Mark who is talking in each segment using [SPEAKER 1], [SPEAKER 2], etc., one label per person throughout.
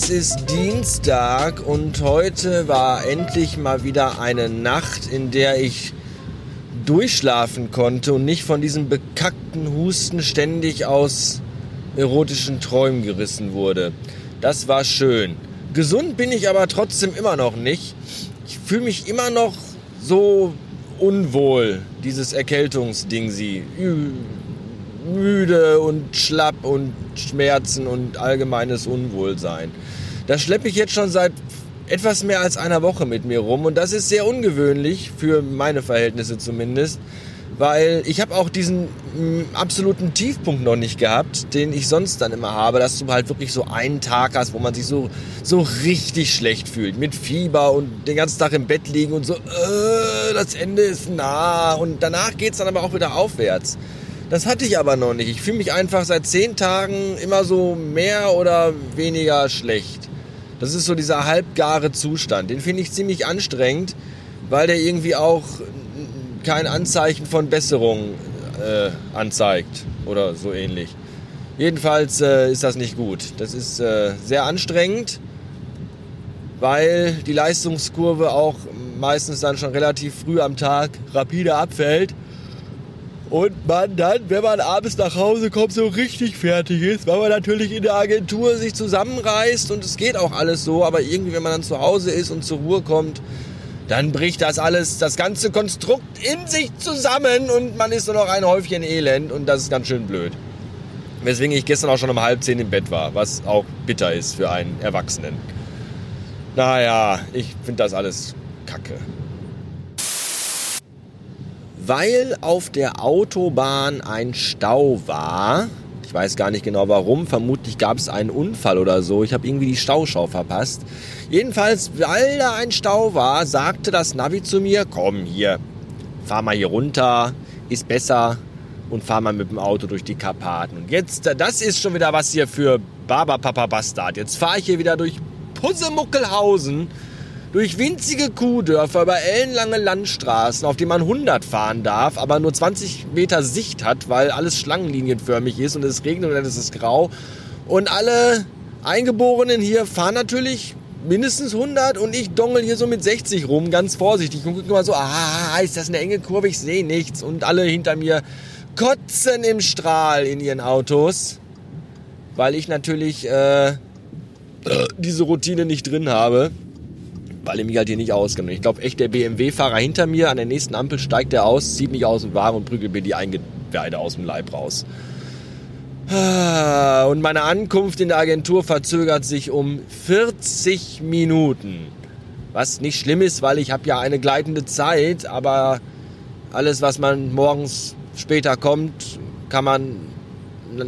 [SPEAKER 1] Es ist Dienstag und heute war endlich mal wieder eine Nacht, in der ich durchschlafen konnte und nicht von diesem bekackten Husten ständig aus erotischen Träumen gerissen wurde. Das war schön. Gesund bin ich aber trotzdem immer noch nicht. Ich fühle mich immer noch so unwohl, dieses Erkältungsding sie. Müde und schlapp und Schmerzen und allgemeines Unwohlsein. Das schleppe ich jetzt schon seit etwas mehr als einer Woche mit mir rum und das ist sehr ungewöhnlich für meine Verhältnisse zumindest, weil ich habe auch diesen m, mm, absoluten Tiefpunkt noch nicht gehabt, den ich sonst dann immer habe, dass du halt wirklich so einen Tag hast, wo man sich so so richtig schlecht fühlt, mit Fieber und den ganzen Tag im Bett liegen und so, äh, das Ende ist nah und danach geht's dann aber auch wieder aufwärts. Das hatte ich aber noch nicht. Ich fühle mich einfach seit zehn Tagen immer so mehr oder weniger schlecht. Das ist so dieser halbgare Zustand. Den finde ich ziemlich anstrengend, weil der irgendwie auch kein Anzeichen von Besserung äh, anzeigt oder so ähnlich. Jedenfalls äh, ist das nicht gut. Das ist äh, sehr anstrengend, weil die Leistungskurve auch meistens dann schon relativ früh am Tag rapide abfällt und man dann, wenn man abends nach Hause kommt, so richtig fertig ist, weil man natürlich in der Agentur sich zusammenreißt und es geht auch alles so, aber irgendwie, wenn man dann zu Hause ist und zur Ruhe kommt, dann bricht das alles, das ganze Konstrukt in sich zusammen und man ist nur noch ein Häufchen Elend und das ist ganz schön blöd. Weswegen ich gestern auch schon um halb zehn im Bett war, was auch bitter ist für einen Erwachsenen. Naja, ich finde das alles kacke weil auf der Autobahn ein Stau war. Ich weiß gar nicht genau warum. Vermutlich gab es einen Unfall oder so. Ich habe irgendwie die Stauschau verpasst. Jedenfalls, weil da ein Stau war, sagte das Navi zu mir, komm hier, fahr mal hier runter, ist besser und fahr mal mit dem Auto durch die Karpaten. Und jetzt, das ist schon wieder was hier für Baba Papa Bastard. Jetzt fahre ich hier wieder durch Pussemuckelhausen durch winzige Kuhdörfer über ellenlange Landstraßen, auf denen man 100 fahren darf, aber nur 20 Meter Sicht hat, weil alles schlangenlinienförmig ist und es regnet und es ist grau. Und alle Eingeborenen hier fahren natürlich mindestens 100 und ich dongel hier so mit 60 rum, ganz vorsichtig und gucke mal so, ah, ist das eine enge Kurve, ich sehe nichts. Und alle hinter mir kotzen im Strahl in ihren Autos, weil ich natürlich äh, diese Routine nicht drin habe weil ich mich halt hier nicht auskenne. Ich glaube echt, der BMW-Fahrer hinter mir an der nächsten Ampel steigt er aus, zieht mich aus dem Wagen und prügelt mir die Eingeweide aus dem Leib raus. Ah, und meine Ankunft in der Agentur verzögert sich um 40 Minuten. Was nicht schlimm ist, weil ich habe ja eine gleitende Zeit, aber alles, was man morgens später kommt, kann man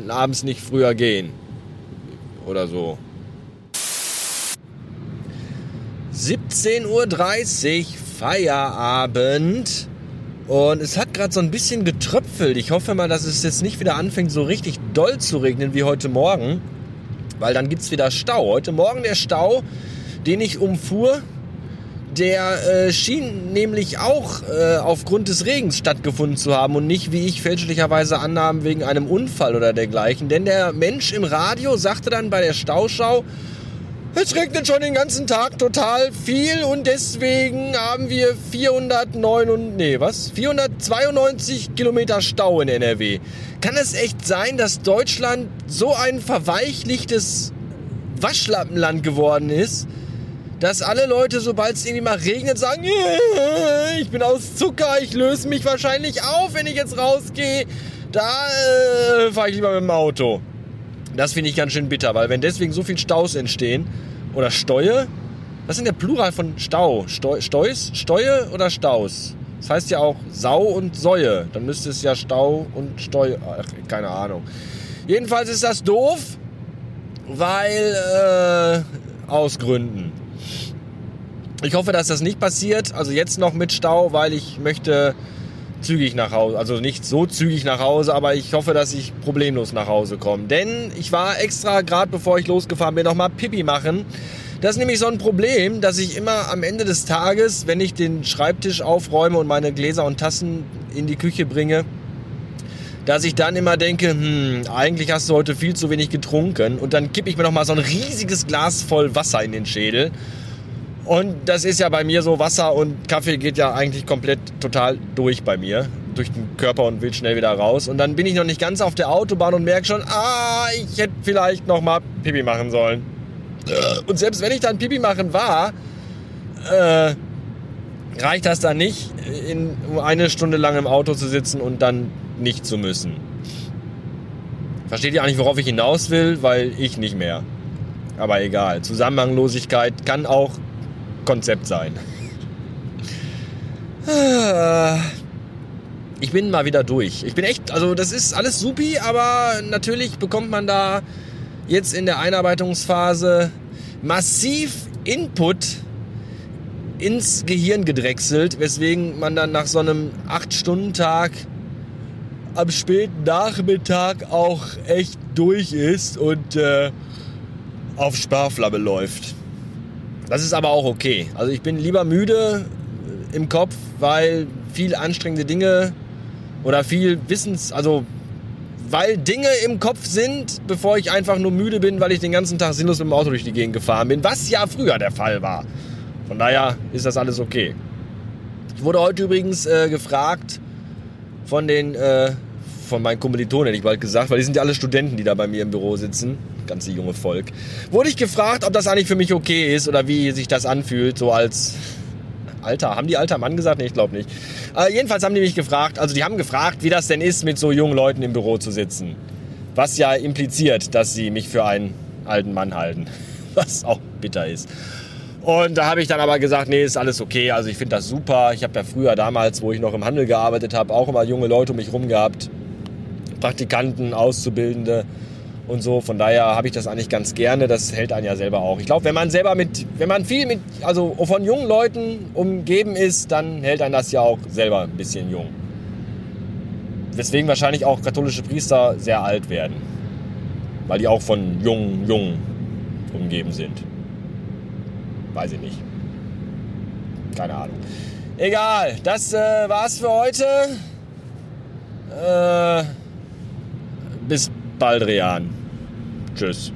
[SPEAKER 1] abends nicht früher gehen. Oder so. 17.30 Uhr, Feierabend. Und es hat gerade so ein bisschen getröpfelt. Ich hoffe mal, dass es jetzt nicht wieder anfängt, so richtig doll zu regnen wie heute Morgen. Weil dann gibt es wieder Stau. Heute Morgen der Stau, den ich umfuhr, der äh, schien nämlich auch äh, aufgrund des Regens stattgefunden zu haben und nicht, wie ich fälschlicherweise annahm, wegen einem Unfall oder dergleichen. Denn der Mensch im Radio sagte dann bei der Stauschau, es regnet schon den ganzen Tag total viel und deswegen haben wir 409 und, nee, was? 492 Kilometer Stau in NRW. Kann es echt sein, dass Deutschland so ein verweichlichtes Waschlappenland geworden ist, dass alle Leute, sobald es irgendwie mal regnet, sagen, ich bin aus Zucker, ich löse mich wahrscheinlich auf, wenn ich jetzt rausgehe. Da äh, fahre ich lieber mit dem Auto. Das finde ich ganz schön bitter, weil wenn deswegen so viel Staus entstehen oder Steue, was ist denn der Plural von Stau? Steu, Steus, Steue oder Staus? Das heißt ja auch Sau und Säue. Dann müsste es ja Stau und Steu. Ach, keine Ahnung. Jedenfalls ist das doof, weil äh, aus Gründen. Ich hoffe, dass das nicht passiert. Also jetzt noch mit Stau, weil ich möchte zügig nach Hause. Also nicht so zügig nach Hause, aber ich hoffe, dass ich problemlos nach Hause komme. Denn ich war extra, gerade bevor ich losgefahren bin, nochmal Pipi machen. Das ist nämlich so ein Problem, dass ich immer am Ende des Tages, wenn ich den Schreibtisch aufräume und meine Gläser und Tassen in die Küche bringe, dass ich dann immer denke, hm, eigentlich hast du heute viel zu wenig getrunken und dann kippe ich mir noch mal so ein riesiges Glas voll Wasser in den Schädel. Und das ist ja bei mir so, Wasser und Kaffee geht ja eigentlich komplett total durch bei mir, durch den Körper und will schnell wieder raus. Und dann bin ich noch nicht ganz auf der Autobahn und merke schon, ah, ich hätte vielleicht noch mal Pipi machen sollen. Und selbst wenn ich dann Pipi machen war, äh, reicht das dann nicht, in eine Stunde lang im Auto zu sitzen und dann nicht zu müssen. Versteht ihr eigentlich, worauf ich hinaus will? Weil ich nicht mehr. Aber egal. Zusammenhanglosigkeit kann auch Konzept sein. Ich bin mal wieder durch. Ich bin echt, also das ist alles supi, aber natürlich bekommt man da jetzt in der Einarbeitungsphase massiv Input ins Gehirn gedrechselt, weswegen man dann nach so einem 8-Stunden-Tag am späten Nachmittag auch echt durch ist und äh, auf Sparflamme läuft. Das ist aber auch okay. Also ich bin lieber müde im Kopf, weil viel anstrengende Dinge oder viel Wissens, also weil Dinge im Kopf sind, bevor ich einfach nur müde bin, weil ich den ganzen Tag sinnlos mit dem Auto durch die Gegend gefahren bin, was ja früher der Fall war. Von daher ist das alles okay. Ich wurde heute übrigens äh, gefragt von den, äh, von meinen Kommilitonen, hätte ich bald gesagt, weil die sind ja alle Studenten, die da bei mir im Büro sitzen. Ganze junge Volk. Wurde ich gefragt, ob das eigentlich für mich okay ist oder wie sich das anfühlt, so als Alter. Haben die alter Mann gesagt? Nee, ich glaube nicht. Äh, jedenfalls haben die mich gefragt, also die haben gefragt, wie das denn ist, mit so jungen Leuten im Büro zu sitzen. Was ja impliziert, dass sie mich für einen alten Mann halten. Was auch bitter ist. Und da habe ich dann aber gesagt, nee, ist alles okay. Also ich finde das super. Ich habe ja früher damals, wo ich noch im Handel gearbeitet habe, auch immer junge Leute um mich rum gehabt. Praktikanten, Auszubildende und so. Von daher habe ich das eigentlich ganz gerne. Das hält einen ja selber auch. Ich glaube, wenn man selber mit, wenn man viel mit, also von jungen Leuten umgeben ist, dann hält einen das ja auch selber ein bisschen jung. Weswegen wahrscheinlich auch katholische Priester sehr alt werden. Weil die auch von jungen, jungen umgeben sind. Weiß ich nicht. Keine Ahnung. Egal, das äh, war's für heute. Äh, bis bald, Rian. Tschüss.